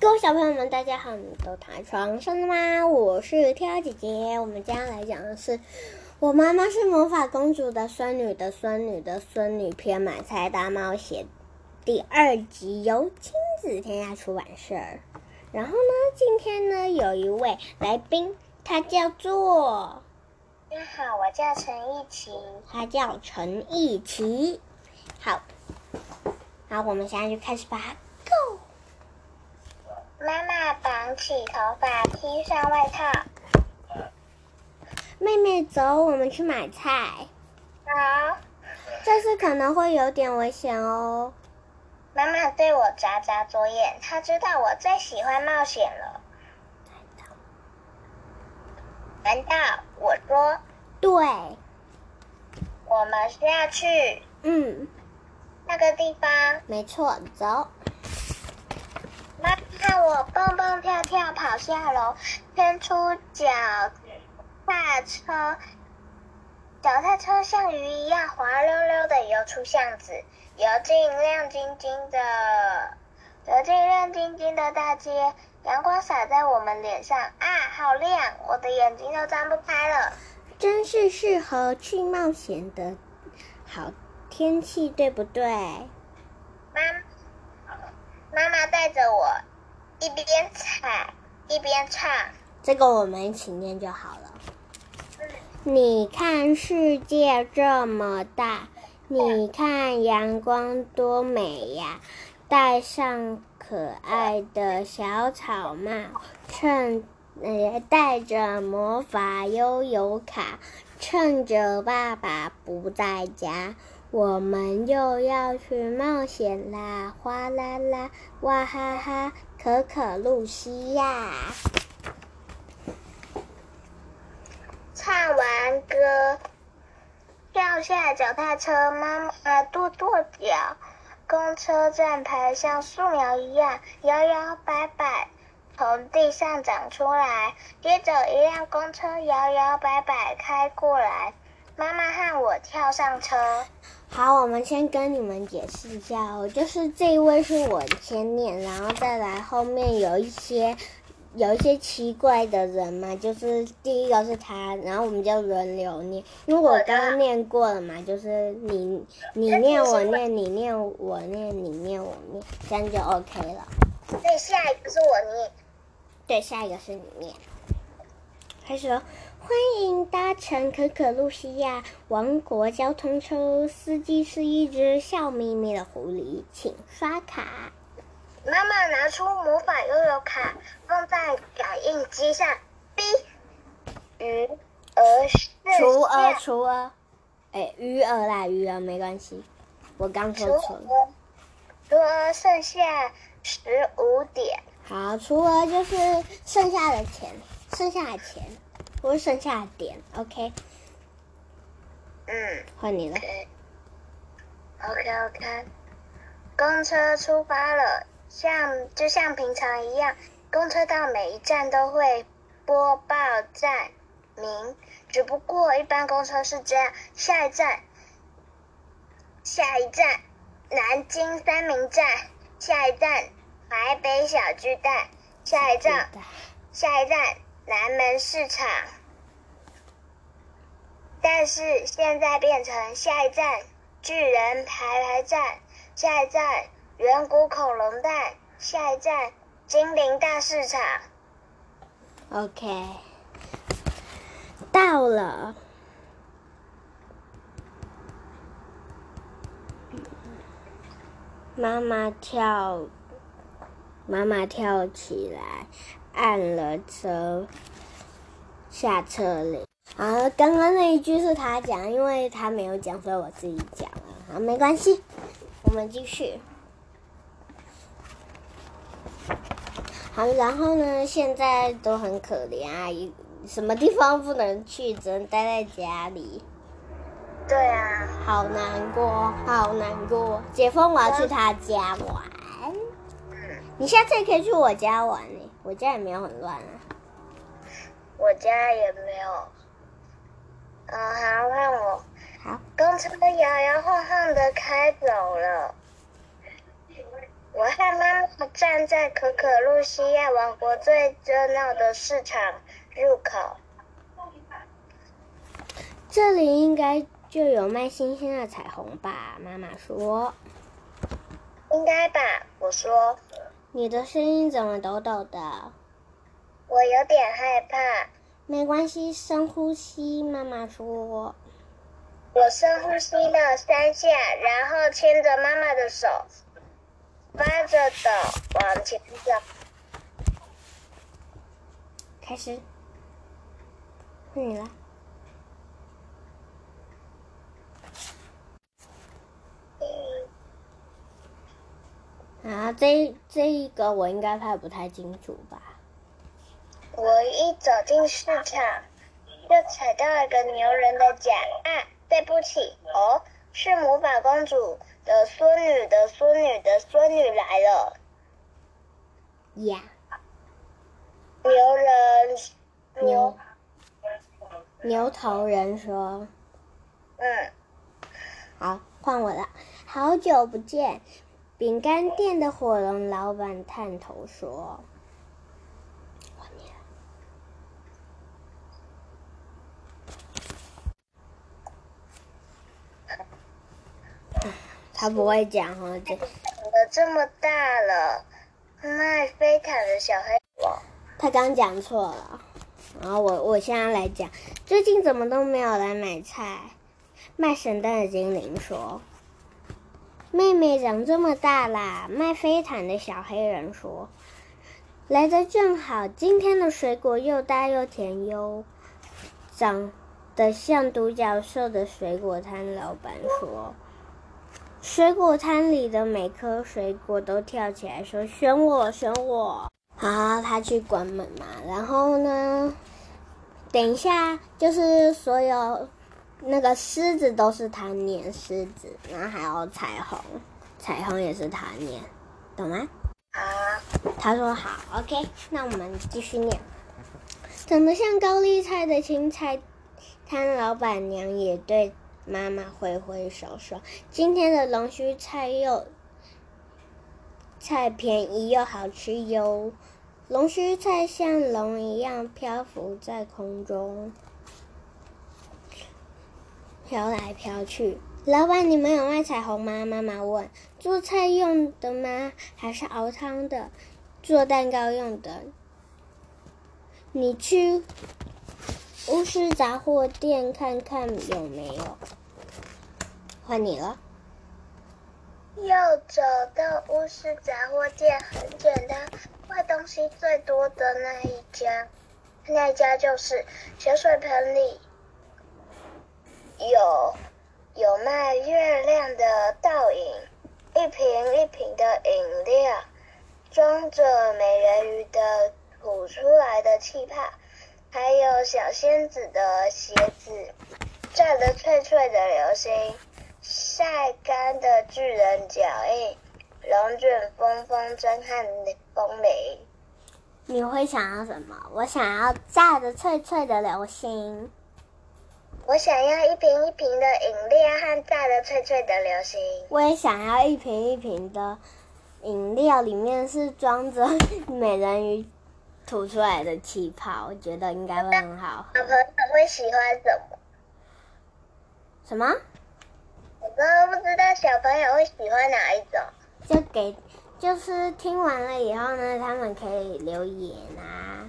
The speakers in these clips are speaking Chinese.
各位小朋友们，大家好！你都躺在床上了吗？我是跳姐姐。我们今天来讲的是《我妈妈是魔法公主的孙女的孙女的孙女》篇《买菜大冒险》第二集，由亲子天下出版社。然后呢，今天呢有一位来宾，他叫做……大家好，我叫陈奕琪。他叫陈奕琪。好，好我们现在就开始吧。Go。绑起头发，披上外套。妹妹，走，我们去买菜。好。这次可能会有点危险哦。妈妈对我眨眨左眼，她知道我最喜欢冒险了。难道我说？对。我们是要去。嗯。那个地方。没错，走。我蹦蹦跳跳跑下楼，伸出脚踏车，脚踏车像鱼一样滑溜溜的游出巷子，游进亮晶晶的，游进亮晶晶的大街。阳光洒在我们脸上，啊，好亮！我的眼睛都睁不开了。真是适合去冒险的好天气，对不对？妈。妈妈带着我一边踩一边唱，这个我们一起念就好了。你看世界这么大，你看阳光多美呀！戴上可爱的小草帽，趁呃带着魔法悠游卡，趁着爸爸不在家。我们又要去冒险啦！哗啦啦，哇哈哈，可可露西亚。唱完歌，跳下脚踏车，妈妈跺跺脚。公车站牌像树苗一样摇摇摆摆从地上长出来，接着一辆公车摇摇摆摆开过来，妈妈和我跳上车。好，我们先跟你们解释一下哦，就是这一位是我先念，然后再来后面有一些有一些奇怪的人嘛，就是第一个是他，然后我们就轮流念，因为我刚刚念过了嘛，就是你你念我念你念我念你念我念，这样就 OK 了。对，下一个是我念。对，下一个是你念。开始喽。欢迎搭乘可可露西亚王国交通车，司机是一只笑眯眯的狐狸，请刷卡。妈妈拿出魔法悠悠卡，放在感应机上。B，鱼儿是雏鹅，雏鹅，哎，鱼儿啦，鱼儿没关系，我刚说错了。雏鹅剩下十五点。好，雏鹅就是剩下的钱，剩下的钱。我剩下点，OK。嗯，换你了。OK OK。公车出发了，像就像平常一样，公车到每一站都会播报站名，只不过一般公车是这样：下一站，下一站，南京三明站；下一站，淮北小巨蛋；下一站，下一站。南门市场，但是现在变成下一站巨人排排站，下一站远古恐龙蛋，下一站精灵大市场。OK，到了。妈妈跳，妈妈跳起来。按了车，下车了。啊，刚刚那一句是他讲，因为他没有讲，所以我自己讲了。好，没关系，我们继续。好，然后呢，现在都很可怜啊，一什么地方不能去，只能待在家里。对啊，好难过，好难过。解封我要去他家玩。你下次也可以去我家玩呢。我家也没有很乱啊，我家也没有。嗯，好，换我。好。公车摇摇晃晃的开走了。我和妈妈站在可可露西亚王国最热闹的市场入口。这里应该就有卖新鲜的彩虹吧？妈妈说。应该吧，我说。你的声音怎么抖抖的？我有点害怕。没关系，深呼吸。妈妈说。我深呼吸了三下，然后牵着妈妈的手。发着抖，往前走。开始，换你了。啊，这这一个我应该拍不太清楚吧？我一走进市场，就踩到一个牛人的脚啊！对不起，哦，是魔法公主。的孙女的孙女的孙女来了。呀 Yeah.，牛人牛牛头人说：“嗯，好，换我了。好久不见。”饼干店的火龙老板探头说：“换你了。”他不会讲哦，这长得这么大了，卖飞毯的小黑狗。他刚讲错了，然后我我现在来讲，最近怎么都没有来买菜？卖圣诞的精灵说：“妹妹长这么大啦。”卖飞毯的小黑人说：“来的正好，今天的水果又大又甜哟。”长得像独角兽的水果摊老板说。水果摊里的每颗水果都跳起来说：“选我，选我！”好，他去关门嘛。然后呢，等一下就是所有那个狮子都是他念狮子，然后还有彩虹，彩虹也是他念，懂吗？好。他说好，OK。那我们继续念。长得像高丽菜的青菜摊老板娘也对。妈妈挥挥手说：“今天的龙须菜又菜便宜又好吃哟。龙须菜像龙一样漂浮在空中，飘来飘去。老板，你们有卖彩虹吗？”妈妈问。“做菜用的吗？还是熬汤的？做蛋糕用的？你去。”巫师杂货店看看有没有。换你了。要找到巫师杂货店很简单，卖东西最多的那一家，那一家就是小水盆里有有卖月亮的倒影，一瓶一瓶的饮料，装着美人鱼的吐出来的气泡。还有小仙子的鞋子，炸得脆脆的流星，晒干的巨人脚印，龙卷风风筝和风铃。你会想要什么？我想要炸的脆脆的流星。我想要一瓶一瓶的饮料和炸的脆脆的流星。我也想要一瓶一瓶的饮料，里面是装着 美人鱼。吐出来的气泡，我觉得应该会很好喝。小朋友会喜欢什么？什么？我都不知道小朋友会喜欢哪一种。就给，就是听完了以后呢，他们可以留言啊，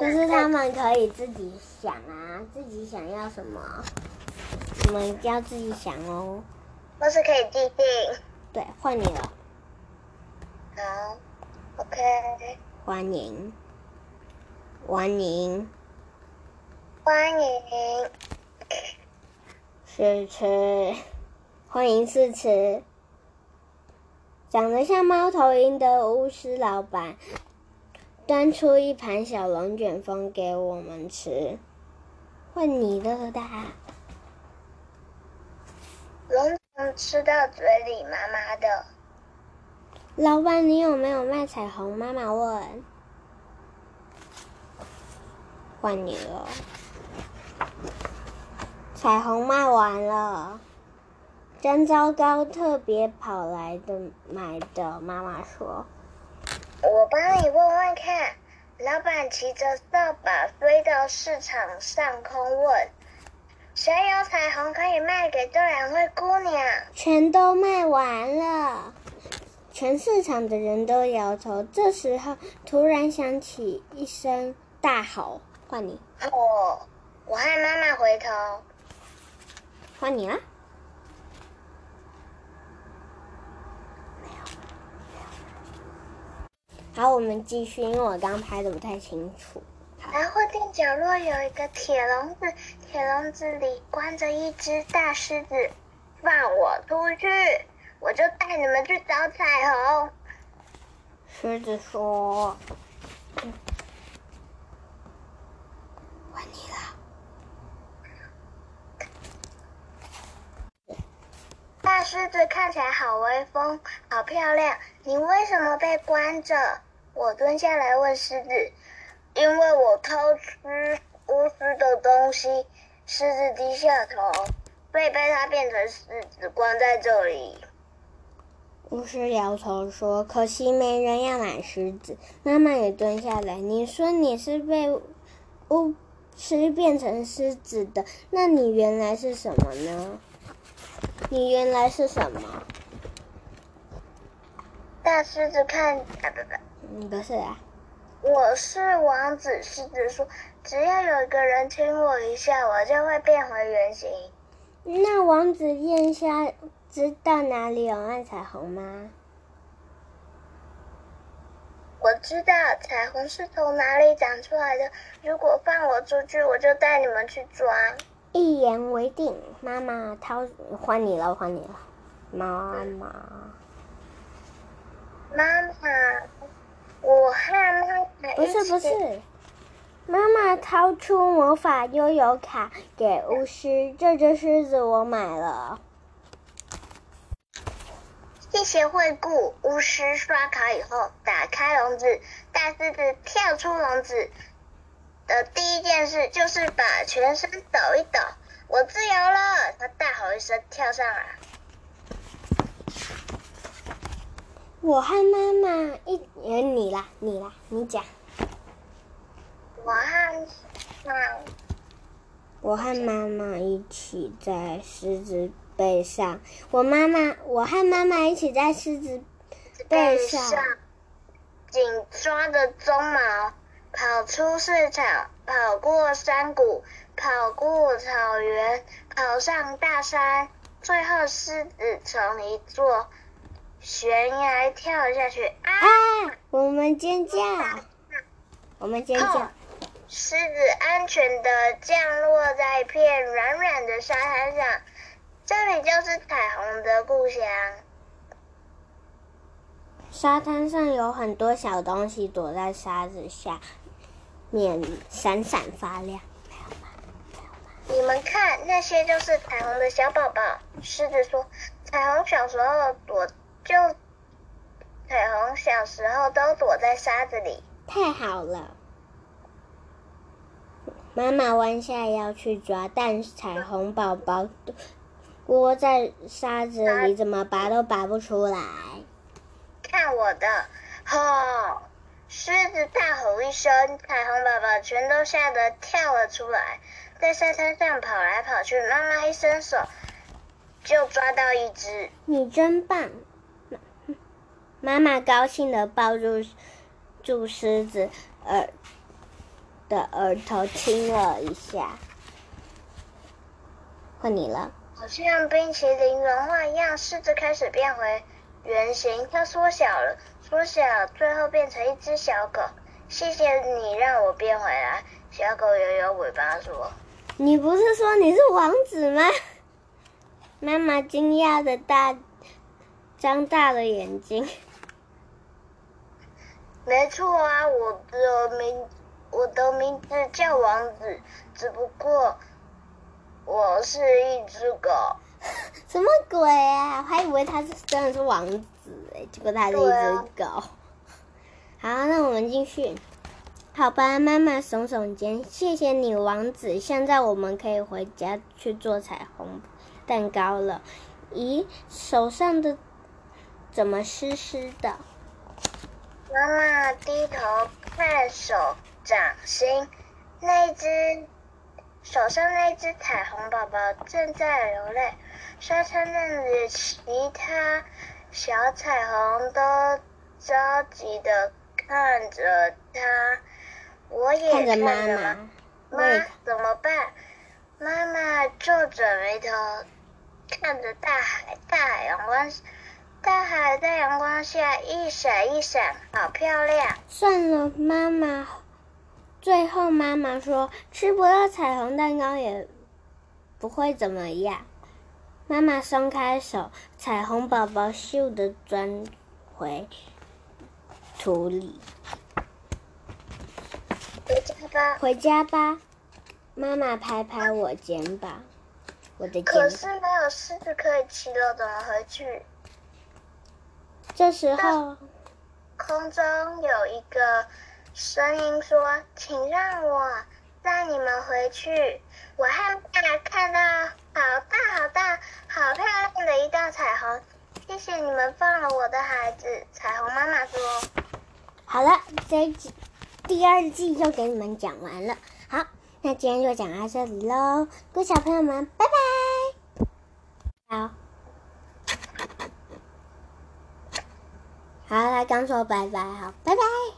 就是他们可以自己想啊，自己想要什么，你们要自己想哦。或是可以寄信。对，换你了。好，OK。欢迎。欢迎，欢迎，试吃，欢迎试吃。长得像猫头鹰的巫师老板端出一盘小龙卷风给我们吃。换你的大，龙卷吃到嘴里麻麻的。老板，你有没有卖彩虹？妈妈问。换你了，彩虹卖完了，真糟糕，特别跑来的买的。妈妈说：“我帮你问问看。”老板骑着扫把飞到市场上空问：“谁有彩虹可以卖给这两位姑娘？”全都卖完了，全市场的人都摇头。这时候，突然响起一声大吼：“换你！”我，我和妈妈回头。换你了。好，我们继续，因为我刚拍的不太清楚。百货店角落有一个铁笼子，铁笼子里关着一只大狮子。放我出去，我就带你们去找彩虹。狮子说：“嗯，换你了。”大狮子看起来好威风，好漂亮。你为什么被关着？我蹲下来问狮子：“因为我偷吃巫师的东西。”狮子低下头，被被他变成狮子关在这里。巫师摇头说：“可惜没人要买狮子。”妈妈也蹲下来：“你说你是被巫师变成狮子的，那你原来是什么呢？你原来是什么？”大狮子看，啊不不。你不是啊？我是王子。狮子说：“只要有一个人亲我一下，我就会变回原形。”那王子殿下知道哪里有暗彩虹吗？我知道彩虹是从哪里长出来的。如果放我出去，我就带你们去抓。一言为定。妈妈掏，换你了，换你了，妈妈。妈妈。我和妈妈不是不是，妈妈掏出魔法悠游卡给巫师，这只狮子我买了。谢谢惠顾。巫师刷卡以后，打开笼子，大狮子跳出笼子的第一件事就是把全身抖一抖，我自由了！他大吼一声，跳上来。我和妈妈一，呃，你啦，你啦，你讲。我和妈，我和妈妈一起在狮子背上。我妈妈，我和妈妈一起在狮子背上，紧抓着鬃毛，跑出市场，跑过山谷，跑过草原，跑上大山，最后狮子从一座。悬崖跳下去啊！啊！我们尖叫，我们尖叫。狮子安全的降落在一片软软的沙滩上，这里就是彩虹的故乡。沙滩上有很多小东西躲在沙子下面，闪闪发亮。你们看，那些就是彩虹的小宝宝。狮子说：“彩虹小时候躲。”就彩虹小时候都躲在沙子里，太好了。妈妈弯下腰去抓，但彩虹宝宝窝在沙子里，怎么拔都拔不出来。看我的！吼！狮子大吼一声，彩虹宝宝全都吓得跳了出来，在沙滩上跑来跑去。妈妈一伸手，就抓到一只。你真棒！妈妈高兴地抱住住狮子耳的额头亲了一下。换你了。好像冰淇淋融化一样，狮子开始变回原形，它缩小了，缩小，最后变成一只小狗。谢谢你让我变回来。小狗摇摇尾巴说：“你不是说你是王子吗？” 妈妈惊讶的大张大了眼睛。没错啊，我的名我的名字叫王子，只不过我是一只狗。什么鬼啊？我还以为他是真的是王子诶，结果他是一只狗。啊、好，那我们继续。好吧，妈妈耸耸肩，谢谢你，王子。现在我们可以回家去做彩虹蛋糕了。咦，手上的怎么湿湿的？妈妈低头看手掌心，那只手上那只彩虹宝宝正在流泪。沙滩那里其他小彩虹都着急的看着他，我也看着妈妈。妈，怎么办？妈妈皱着眉头看着大海，大海阳光。大海在阳光下一闪一闪，好漂亮。算了，妈妈。最后，妈妈说：“吃不到彩虹蛋糕也不会怎么样。”妈妈松开手，彩虹宝宝咻的钻回土里。回家吧，回家吧。妈妈拍拍我肩膀，我的肩膀。可是没有狮子可以骑了，怎么回去？这时候，空中有一个声音说：“请让我带你们回去。”我和爸看到好大好大、好漂亮的一道彩虹。谢谢你们放了我的孩子。彩虹妈妈说：“好了，这一季第二季就给你们讲完了。好，那今天就讲到这里喽，各位小朋友们，拜拜。”好。好，他刚说拜拜，好，拜拜。